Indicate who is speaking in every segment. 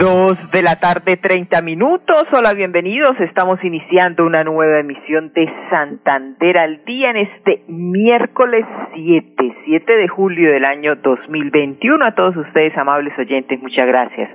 Speaker 1: Dos de la tarde, treinta minutos. Hola, bienvenidos. Estamos iniciando una nueva emisión de Santander al día en este miércoles 7, 7 de julio del año 2021. A todos ustedes, amables oyentes, muchas gracias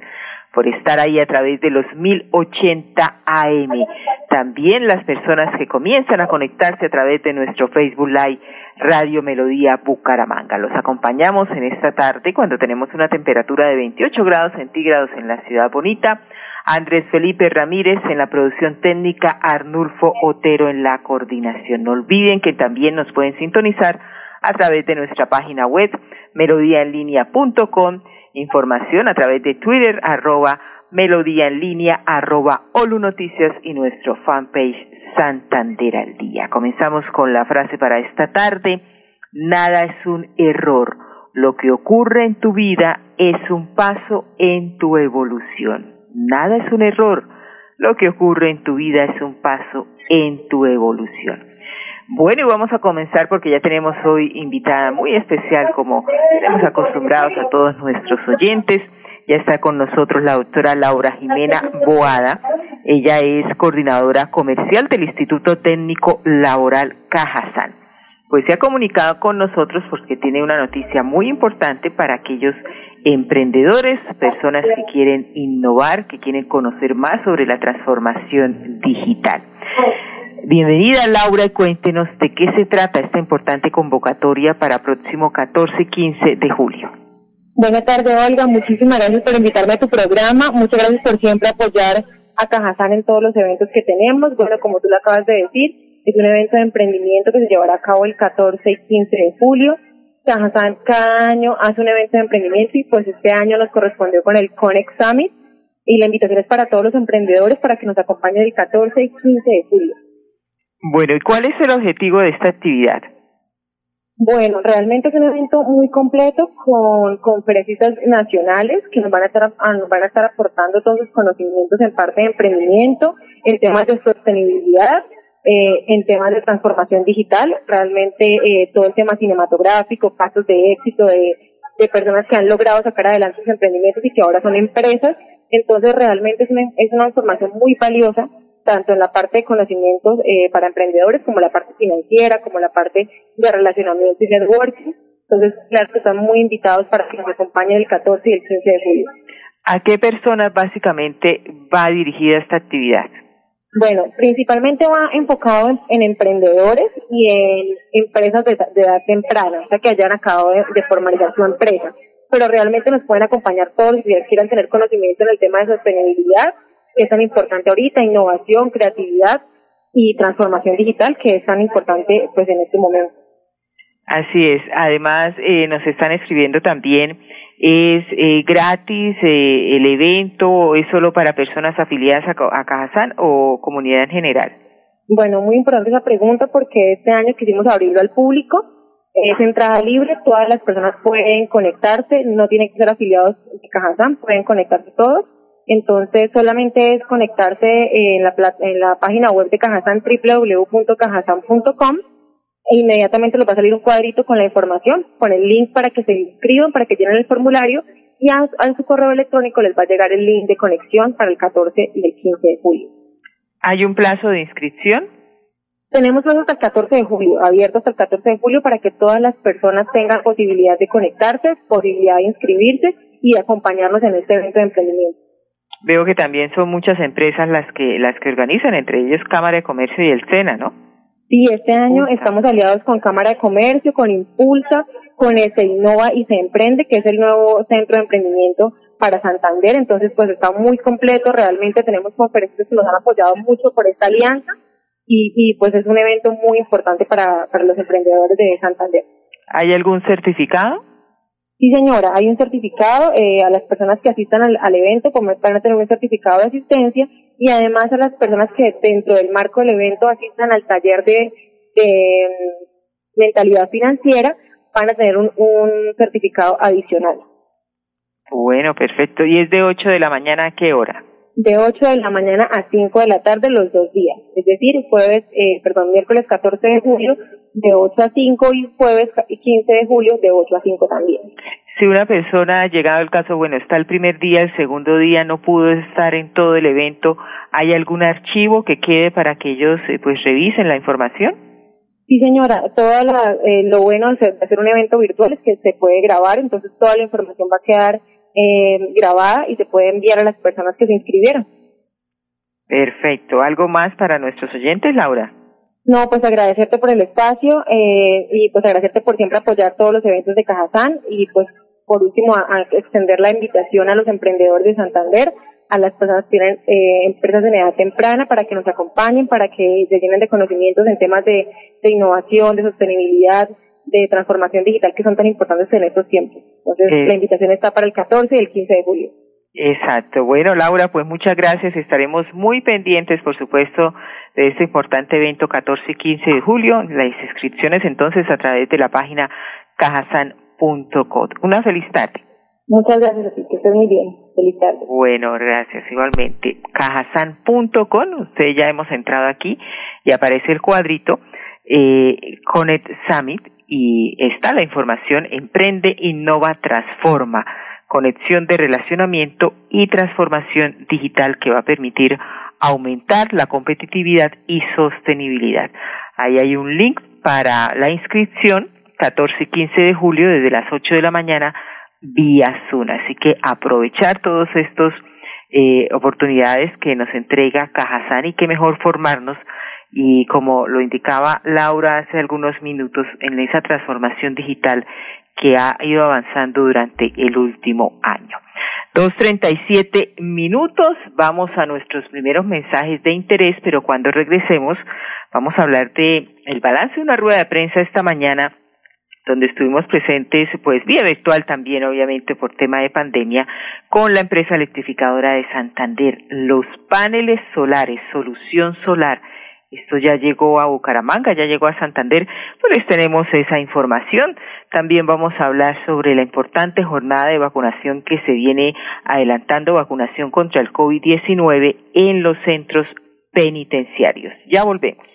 Speaker 1: por estar ahí a través de los 1080 AM. También las personas que comienzan a conectarse a través de nuestro Facebook Live Radio Melodía Bucaramanga. Los acompañamos en esta tarde cuando tenemos una temperatura de 28 grados centígrados en la ciudad bonita. Andrés Felipe Ramírez en la producción técnica, Arnulfo Otero en la coordinación. No olviden que también nos pueden sintonizar a través de nuestra página web melodíaenlínea.com, información a través de Twitter arroba melodía en línea arroba Olu Noticias y nuestro fanpage Santander al día. Comenzamos con la frase para esta tarde. Nada es un error. Lo que ocurre en tu vida es un paso en tu evolución. Nada es un error. Lo que ocurre en tu vida es un paso en tu evolución. Bueno, y vamos a comenzar porque ya tenemos hoy invitada muy especial, como estamos acostumbrados a todos nuestros oyentes. Ya está con nosotros la doctora Laura Jimena Boada. Ella es coordinadora comercial del Instituto Técnico Laboral Cajazán. Pues se ha comunicado con nosotros porque tiene una noticia muy importante para aquellos emprendedores, personas que quieren innovar, que quieren conocer más sobre la transformación digital. Bienvenida Laura y cuéntenos de qué se trata esta importante convocatoria para próximo 14 y 15 de julio.
Speaker 2: Buenas tardes, Olga. Muchísimas gracias por invitarme a tu programa. Muchas gracias por siempre apoyar a Cajazán en todos los eventos que tenemos. Bueno, como tú lo acabas de decir, es un evento de emprendimiento que se llevará a cabo el 14 y 15 de julio. Cajazán cada año hace un evento de emprendimiento y pues este año nos correspondió con el Conex Summit y la invitación es para todos los emprendedores para que nos acompañen el 14 y 15 de julio.
Speaker 1: Bueno, ¿y cuál es el objetivo de esta actividad?
Speaker 2: Bueno, realmente es un evento muy completo con conferencistas nacionales que nos van a estar nos van a estar aportando todos sus conocimientos en parte de emprendimiento, en temas de sostenibilidad, eh, en temas de transformación digital, realmente eh, todo el tema cinematográfico, casos de éxito de, de personas que han logrado sacar adelante sus emprendimientos y que ahora son empresas. Entonces realmente es una, es una información muy valiosa tanto en la parte de conocimientos eh, para emprendedores como la parte financiera, como la parte de relacionamiento y networking. Entonces, claro que están muy invitados para que nos acompañen el 14 y el 15 de julio.
Speaker 1: ¿A qué personas básicamente va dirigida esta actividad?
Speaker 2: Bueno, principalmente va enfocado en, emprendedores y en empresas de, edad temprana, o sea, que hayan acabado de, de, formalizar su empresa. Pero realmente nos pueden acompañar todos si quieran tener conocimiento en el tema de sostenibilidad es tan importante ahorita, innovación, creatividad y transformación digital, que es tan importante pues en este momento.
Speaker 1: Así es. Además, eh, nos están escribiendo también, ¿es eh, gratis eh, el evento o es solo para personas afiliadas a, a Cajazán o comunidad en general?
Speaker 2: Bueno, muy importante esa pregunta porque este año quisimos abrirlo al público. Es entrada libre, todas las personas pueden conectarse, no tienen que ser afiliados de Cajazán, pueden conectarse todos. Entonces solamente es conectarse en la, en la página web de Cajazán www.cajazán.com e inmediatamente les va a salir un cuadrito con la información, con el link para que se inscriban, para que llenen el formulario y a, su correo electrónico les va a llegar el link de conexión para el 14 y el 15 de julio.
Speaker 1: ¿Hay un plazo de inscripción?
Speaker 2: Tenemos plazo hasta el 14 de julio, abierto hasta el 14 de julio para que todas las personas tengan posibilidad de conectarse, posibilidad de inscribirse y acompañarnos en este evento de emprendimiento.
Speaker 1: Veo que también son muchas empresas las que las que organizan, entre ellas Cámara de Comercio y el SENA, ¿no?
Speaker 2: Sí, este año estamos aliados con Cámara de Comercio, con Impulsa, con Se Innova y Se Emprende, que es el nuevo centro de emprendimiento para Santander. Entonces, pues está muy completo. Realmente tenemos conferencias que nos han apoyado mucho por esta alianza y, y pues es un evento muy importante para, para los emprendedores de Santander.
Speaker 1: ¿Hay algún certificado?
Speaker 2: Sí, señora, hay un certificado eh, a las personas que asistan al, al evento, como van a tener un certificado de asistencia, y además a las personas que dentro del marco del evento asistan al taller de, de mm, mentalidad financiera, van a tener un, un certificado adicional.
Speaker 1: Bueno, perfecto. ¿Y es de 8 de la mañana a qué hora?
Speaker 2: De 8 de la mañana a 5 de la tarde los dos días. Es decir, jueves, eh, perdón, miércoles 14 de julio de 8 a 5 y jueves 15 de julio de 8 a 5 también.
Speaker 1: Si una persona ha llegado al caso, bueno, está el primer día, el segundo día no pudo estar en todo el evento, ¿hay algún archivo que quede para que ellos eh, pues revisen la información?
Speaker 2: Sí, señora, toda la, eh, lo bueno de hacer un evento virtual es que se puede grabar, entonces toda la información va a quedar eh, grabada y se puede enviar a las personas que se inscribieron.
Speaker 1: Perfecto. ¿Algo más para nuestros oyentes, Laura?
Speaker 2: No, pues agradecerte por el espacio eh, y pues agradecerte por siempre apoyar todos los eventos de Cajazán y pues por último a, extender la invitación a los emprendedores de Santander, a las personas que tienen eh, empresas de edad temprana para que nos acompañen, para que se llenen de conocimientos en temas de, de innovación, de sostenibilidad, de transformación digital que son tan importantes en estos tiempos. Entonces, la invitación está para el 14 y el 15 de julio.
Speaker 1: Exacto. Bueno, Laura, pues muchas gracias. Estaremos muy pendientes, por supuesto, de este importante evento 14 y 15 de julio. Las inscripciones entonces a través de la página cajasan.co. Una feliz tarde.
Speaker 2: Muchas gracias, que estés muy bien. Feliz tarde.
Speaker 1: Bueno, gracias. Igualmente, cajasan.com. Usted ya hemos entrado aquí y aparece el cuadrito eh, Connect Summit y está la información Emprende, Innova, Transforma, conexión de relacionamiento y transformación digital que va a permitir aumentar la competitividad y sostenibilidad. Ahí hay un link para la inscripción 14 y 15 de julio desde las 8 de la mañana vía Zoom. Así que aprovechar todos estos eh, oportunidades que nos entrega Cajazán y que mejor formarnos y como lo indicaba Laura hace algunos minutos en esa transformación digital que ha ido avanzando durante el último año. Dos treinta y siete minutos, vamos a nuestros primeros mensajes de interés, pero cuando regresemos vamos a hablar de el balance de una rueda de prensa esta mañana donde estuvimos presentes, pues vía virtual también, obviamente, por tema de pandemia, con la empresa electrificadora de Santander. Los paneles solares, solución solar, esto ya llegó a Bucaramanga, ya llegó a Santander, pues les tenemos esa información. También vamos a hablar sobre la importante jornada de vacunación que se viene adelantando, vacunación contra el COVID-19 en los centros penitenciarios. Ya volvemos.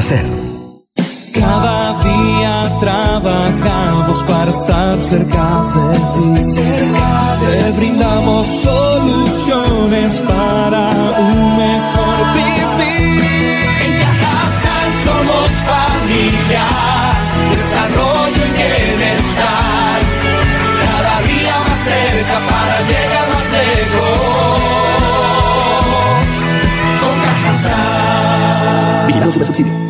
Speaker 3: hacer.
Speaker 4: Cada día trabajamos para estar cerca de ti. Cerca Te brindamos soluciones para un mejor vivir. En Cajasal somos familia, desarrollo y bienestar. Cada día más cerca para llegar más lejos. Con Cajasal.
Speaker 3: Vigilamos su subsidio.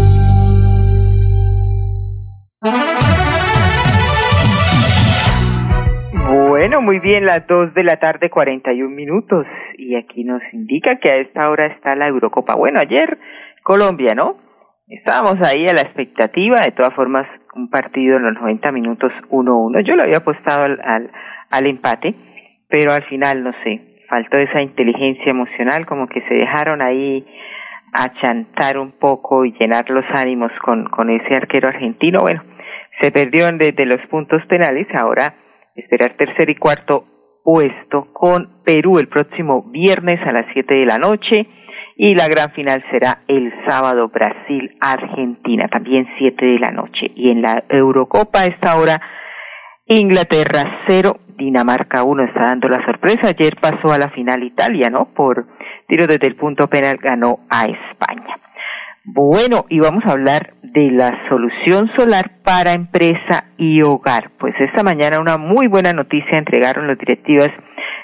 Speaker 1: Muy bien, las dos de la tarde, 41 minutos. Y aquí nos indica que a esta hora está la Eurocopa. Bueno, ayer Colombia, ¿no? Estábamos ahí a la expectativa, de todas formas, un partido en los 90 minutos 1-1. Yo lo había apostado al, al, al empate, pero al final, no sé, faltó esa inteligencia emocional, como que se dejaron ahí achantar un poco y llenar los ánimos con, con ese arquero argentino. Bueno, se perdió desde los puntos penales, ahora esperar tercer y cuarto puesto con Perú el próximo viernes a las 7 de la noche y la gran final será el sábado Brasil-Argentina, también 7 de la noche. Y en la Eurocopa esta hora Inglaterra 0, Dinamarca 1 está dando la sorpresa. Ayer pasó a la final Italia, ¿no? Por tiro desde el punto penal ganó a España. Bueno, y vamos a hablar de la solución solar para empresa y hogar. Pues esta mañana una muy buena noticia entregaron los directivas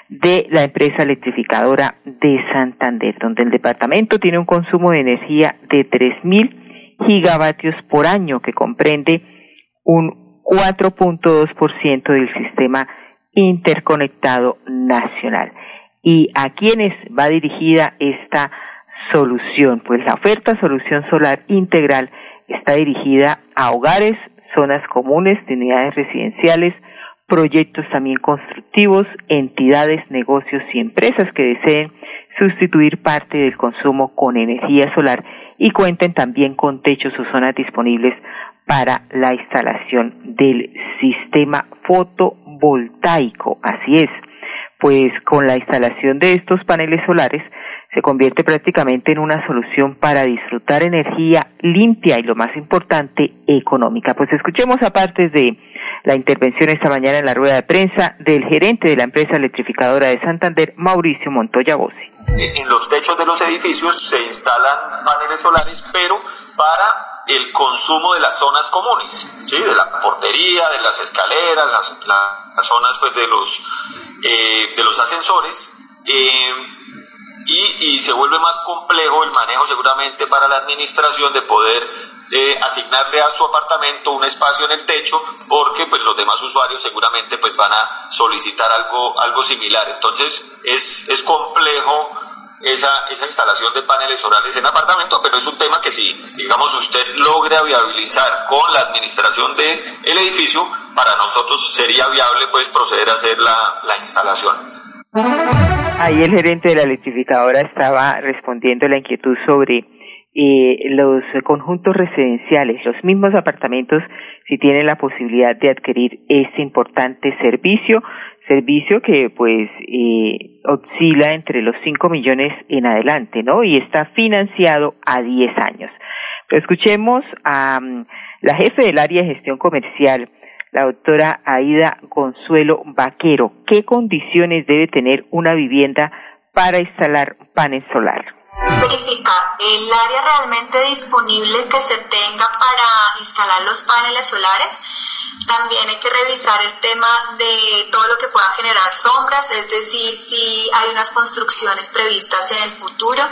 Speaker 1: de la empresa electrificadora de Santander, donde el departamento tiene un consumo de energía de 3.000 gigavatios por año, que comprende un 4.2% del sistema interconectado nacional. ¿Y a quiénes va dirigida esta solución? Pues la oferta Solución Solar Integral está dirigida a hogares, zonas comunes de unidades residenciales, proyectos también constructivos, entidades, negocios y empresas que deseen sustituir parte del consumo con energía solar y cuenten también con techos o zonas disponibles para la instalación del sistema fotovoltaico. Así es, pues con la instalación de estos paneles solares se convierte prácticamente en una solución para disfrutar energía limpia y lo más importante, económica. Pues escuchemos aparte de la intervención esta mañana en la rueda de prensa del gerente de la empresa electrificadora de Santander, Mauricio Montoya Bossi.
Speaker 5: En los techos de los edificios se instalan paneles solares, pero para el consumo de las zonas comunes, ¿sí? de la portería, de las escaleras, las, las zonas pues, de, los, eh, de los ascensores. Eh, y, se vuelve más complejo el manejo seguramente para la administración de poder eh, asignarle a su apartamento un espacio en el techo porque pues los demás usuarios seguramente pues van a solicitar algo algo similar entonces es, es complejo esa, esa instalación de paneles solares en apartamento, pero es un tema que si, digamos, usted logra viabilizar con la administración del el edificio, para nosotros sería viable pues proceder a hacer la, la instalación.
Speaker 1: Ahí el gerente de la electrificadora estaba respondiendo la inquietud sobre eh, los conjuntos residenciales, los mismos apartamentos, si tienen la posibilidad de adquirir este importante servicio, servicio que pues eh, oscila entre los 5 millones en adelante, ¿no? Y está financiado a 10 años. Escuchemos a um, la jefe del área de gestión comercial, la doctora Aida Consuelo Vaquero. ¿Qué condiciones debe tener una vivienda para instalar panel solar?
Speaker 6: Verificar el área realmente disponible que se tenga para instalar los paneles solares. También hay que revisar el tema de todo lo que pueda generar sombras, es decir, si hay unas construcciones previstas en el futuro.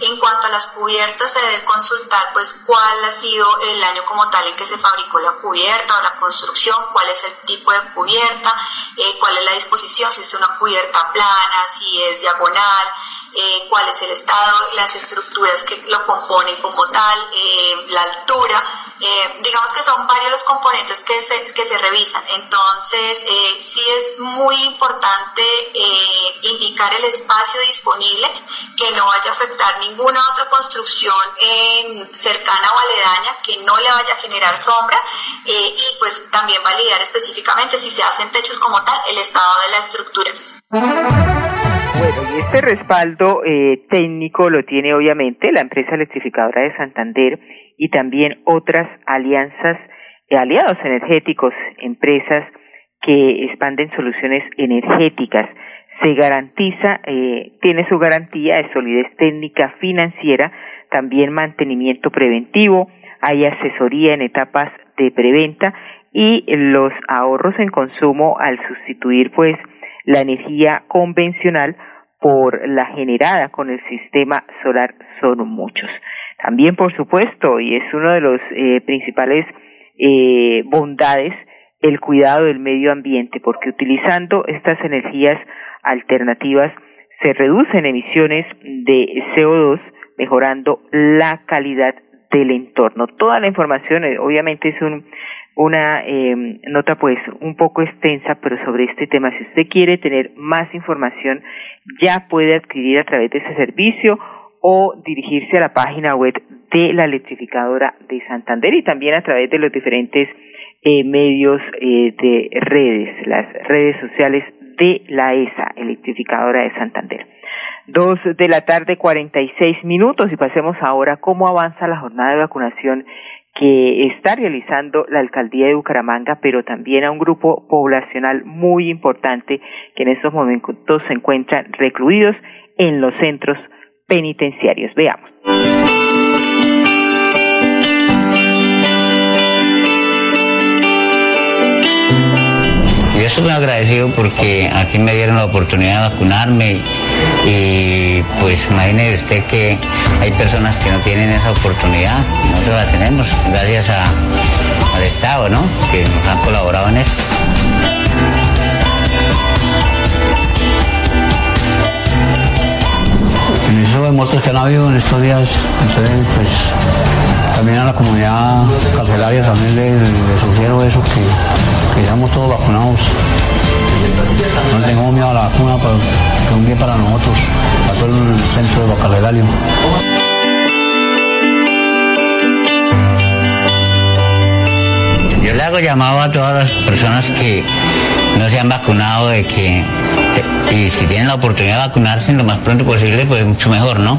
Speaker 6: En cuanto a las cubiertas, se debe consultar pues cuál ha sido el año como tal en que se fabricó la cubierta o la construcción, cuál es el tipo de cubierta, eh, cuál es la disposición, si es una cubierta plana, si es diagonal, eh, cuál es el estado, las estructuras que lo componen como tal, eh, la altura, eh, digamos que son varios los componentes que se, que se revisan. Entonces, eh, sí es muy importante indicar el espacio disponible, que no vaya a afectar ninguna otra construcción cercana o aledaña, que no le vaya a generar sombra y pues también validar específicamente si se hacen techos como tal, el estado de la estructura.
Speaker 1: Este respaldo eh, técnico lo tiene obviamente la empresa electrificadora de Santander y también otras alianzas, eh, aliados energéticos, empresas que expanden soluciones energéticas. Se garantiza, eh, tiene su garantía de solidez técnica financiera, también mantenimiento preventivo, hay asesoría en etapas de preventa y los ahorros en consumo al sustituir pues la energía convencional por la generada con el sistema solar son muchos. También, por supuesto, y es uno de los eh, principales eh, bondades, el cuidado del medio ambiente, porque utilizando estas energías alternativas se reducen emisiones de CO2, mejorando la calidad del entorno. Toda la información, eh, obviamente, es un una eh, nota pues un poco extensa, pero sobre este tema. Si usted quiere tener más información, ya puede adquirir a través de ese servicio o dirigirse a la página web de la electrificadora de Santander y también a través de los diferentes eh, medios de redes, las redes sociales de la ESA, electrificadora de Santander. Dos de la tarde, cuarenta y seis minutos y pasemos ahora cómo avanza la jornada de vacunación que está realizando la alcaldía de Bucaramanga, pero también a un grupo poblacional muy importante que en estos momentos se encuentran recluidos en los centros penitenciarios. Veamos.
Speaker 7: Yo estoy muy agradecido porque aquí me dieron la oportunidad de vacunarme y pues imagine usted que hay personas que no tienen esa oportunidad, nosotros la tenemos gracias al Estado, ¿no? Que nos han colaborado en esto. En eso de muertos que han habido en estos días, entonces pues también a la comunidad carcelaria también le, sugiero eso, que, que seamos todos vacunados. No tengo miedo a la vacuna, pero es un bien para nosotros, para todo el centro de carcelario. Yo le hago llamado a todas las personas que no se han vacunado de que, y si tienen la oportunidad de vacunarse lo más pronto posible, pues mucho mejor, ¿no?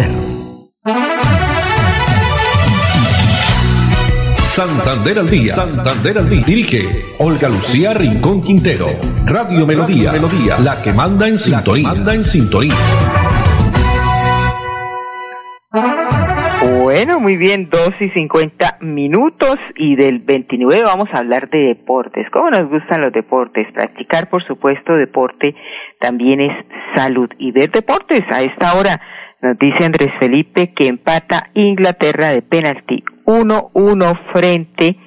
Speaker 4: Santander al día. Santander al día. Dirige Olga Lucía Rincón Quintero. Radio Melodía. Melodía. La que manda en sintonía. Manda en sintonía.
Speaker 1: Bueno, muy bien, dos y cincuenta minutos y del 29 vamos a hablar de deportes. ¿Cómo nos gustan los deportes? Practicar, por supuesto, deporte también es salud. Y ver deportes a esta hora nos dice Andrés Felipe que empata Inglaterra de penalti 1-1 frente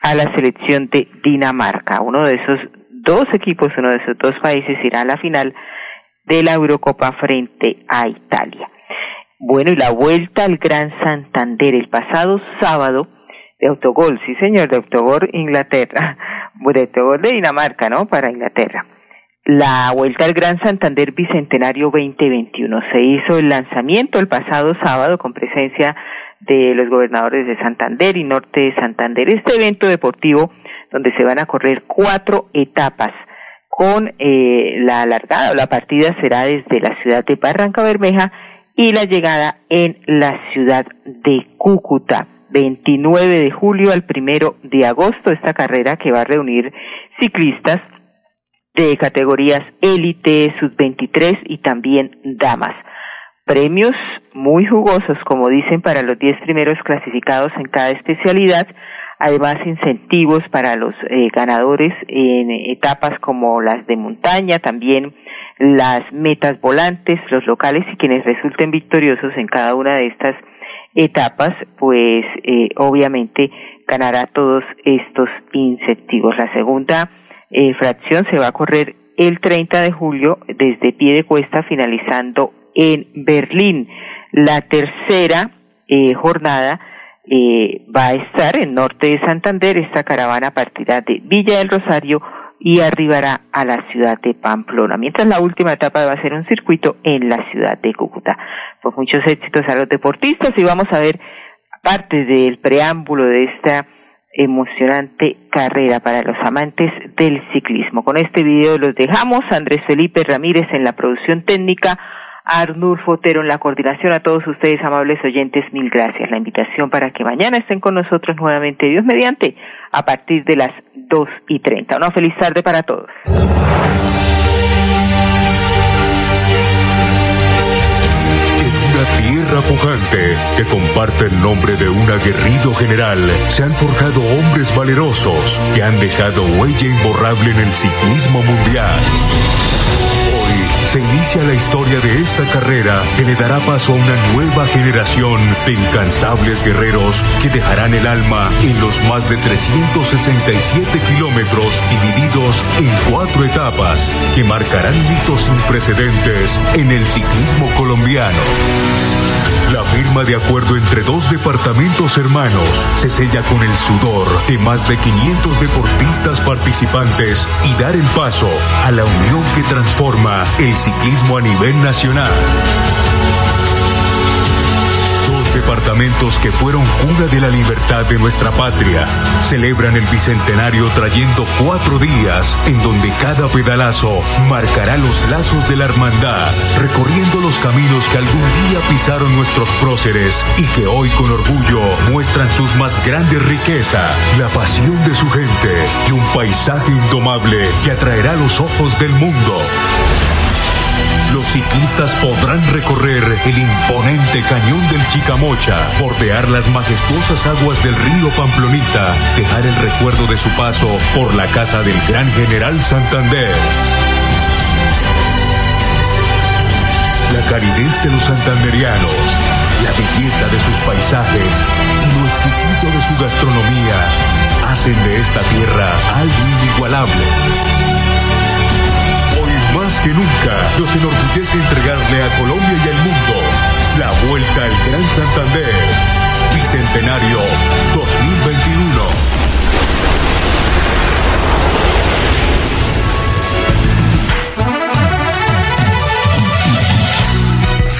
Speaker 1: a la selección de Dinamarca. Uno de esos dos equipos, uno de esos dos países irá a la final de la Eurocopa frente a Italia. Bueno, y la vuelta al Gran Santander el pasado sábado de autogol, sí señor, de autogol Inglaterra, de autogol de Dinamarca, ¿no? Para Inglaterra. La vuelta al Gran Santander Bicentenario 2021 se hizo el lanzamiento el pasado sábado con presencia de los gobernadores de Santander y Norte de Santander. Este evento deportivo donde se van a correr cuatro etapas con eh, la alargada o la partida será desde la ciudad de Barranca Bermeja y la llegada en la ciudad de Cúcuta. 29 de julio al primero de agosto, esta carrera que va a reunir ciclistas de categorías élite, sub-23 y también damas. Premios muy jugosos, como dicen, para los 10 primeros clasificados en cada especialidad. Además, incentivos para los eh, ganadores en etapas como las de montaña, también las metas volantes, los locales y quienes resulten victoriosos en cada una de estas etapas, pues eh, obviamente ganará todos estos incentivos. La segunda eh, fracción se va a correr el 30 de julio desde pie de cuesta finalizando en Berlín. La tercera eh, jornada eh, va a estar en norte de Santander. Esta caravana partirá de Villa del Rosario y arribará a la ciudad de Pamplona, mientras la última etapa va a ser un circuito en la ciudad de Cúcuta. Pues muchos éxitos a los deportistas y vamos a ver parte del preámbulo de esta emocionante carrera para los amantes del ciclismo. Con este video los dejamos. Andrés Felipe Ramírez en la producción técnica. Arnur Fotero en la coordinación. A todos ustedes, amables oyentes, mil gracias. La invitación para que mañana estén con nosotros nuevamente, Dios mediante, a partir de las dos y treinta. Una feliz tarde para todos.
Speaker 4: Que comparte el nombre de un aguerrido general, se han forjado hombres valerosos que han dejado huella imborrable en el ciclismo mundial se inicia la historia de esta carrera que le dará paso a una nueva generación de incansables guerreros que dejarán el alma en los más de 367 kilómetros divididos en cuatro etapas que marcarán hitos sin precedentes en el ciclismo colombiano. La firma de acuerdo entre dos departamentos hermanos se sella con el sudor de más de 500 deportistas participantes y dar el paso a la unión que transforma el ciclismo a nivel nacional. Departamentos que fueron cuna de la libertad de nuestra patria celebran el bicentenario trayendo cuatro días en donde cada pedalazo marcará los lazos de la hermandad, recorriendo los caminos que algún día pisaron nuestros próceres y que hoy con orgullo muestran sus más grandes riquezas, la pasión de su gente y un paisaje indomable que atraerá los ojos del mundo los ciclistas podrán recorrer el imponente cañón del Chicamocha, bordear las majestuosas aguas del río Pamplonita, dejar el recuerdo de su paso por la casa del gran general Santander. La calidez de los santanderianos, la belleza de sus paisajes y lo exquisito de su gastronomía hacen de esta tierra algo inigualable más que nunca nos enorgullece entregarle a Colombia y al mundo
Speaker 8: La vuelta al Gran Santander. Bicentenario 2021.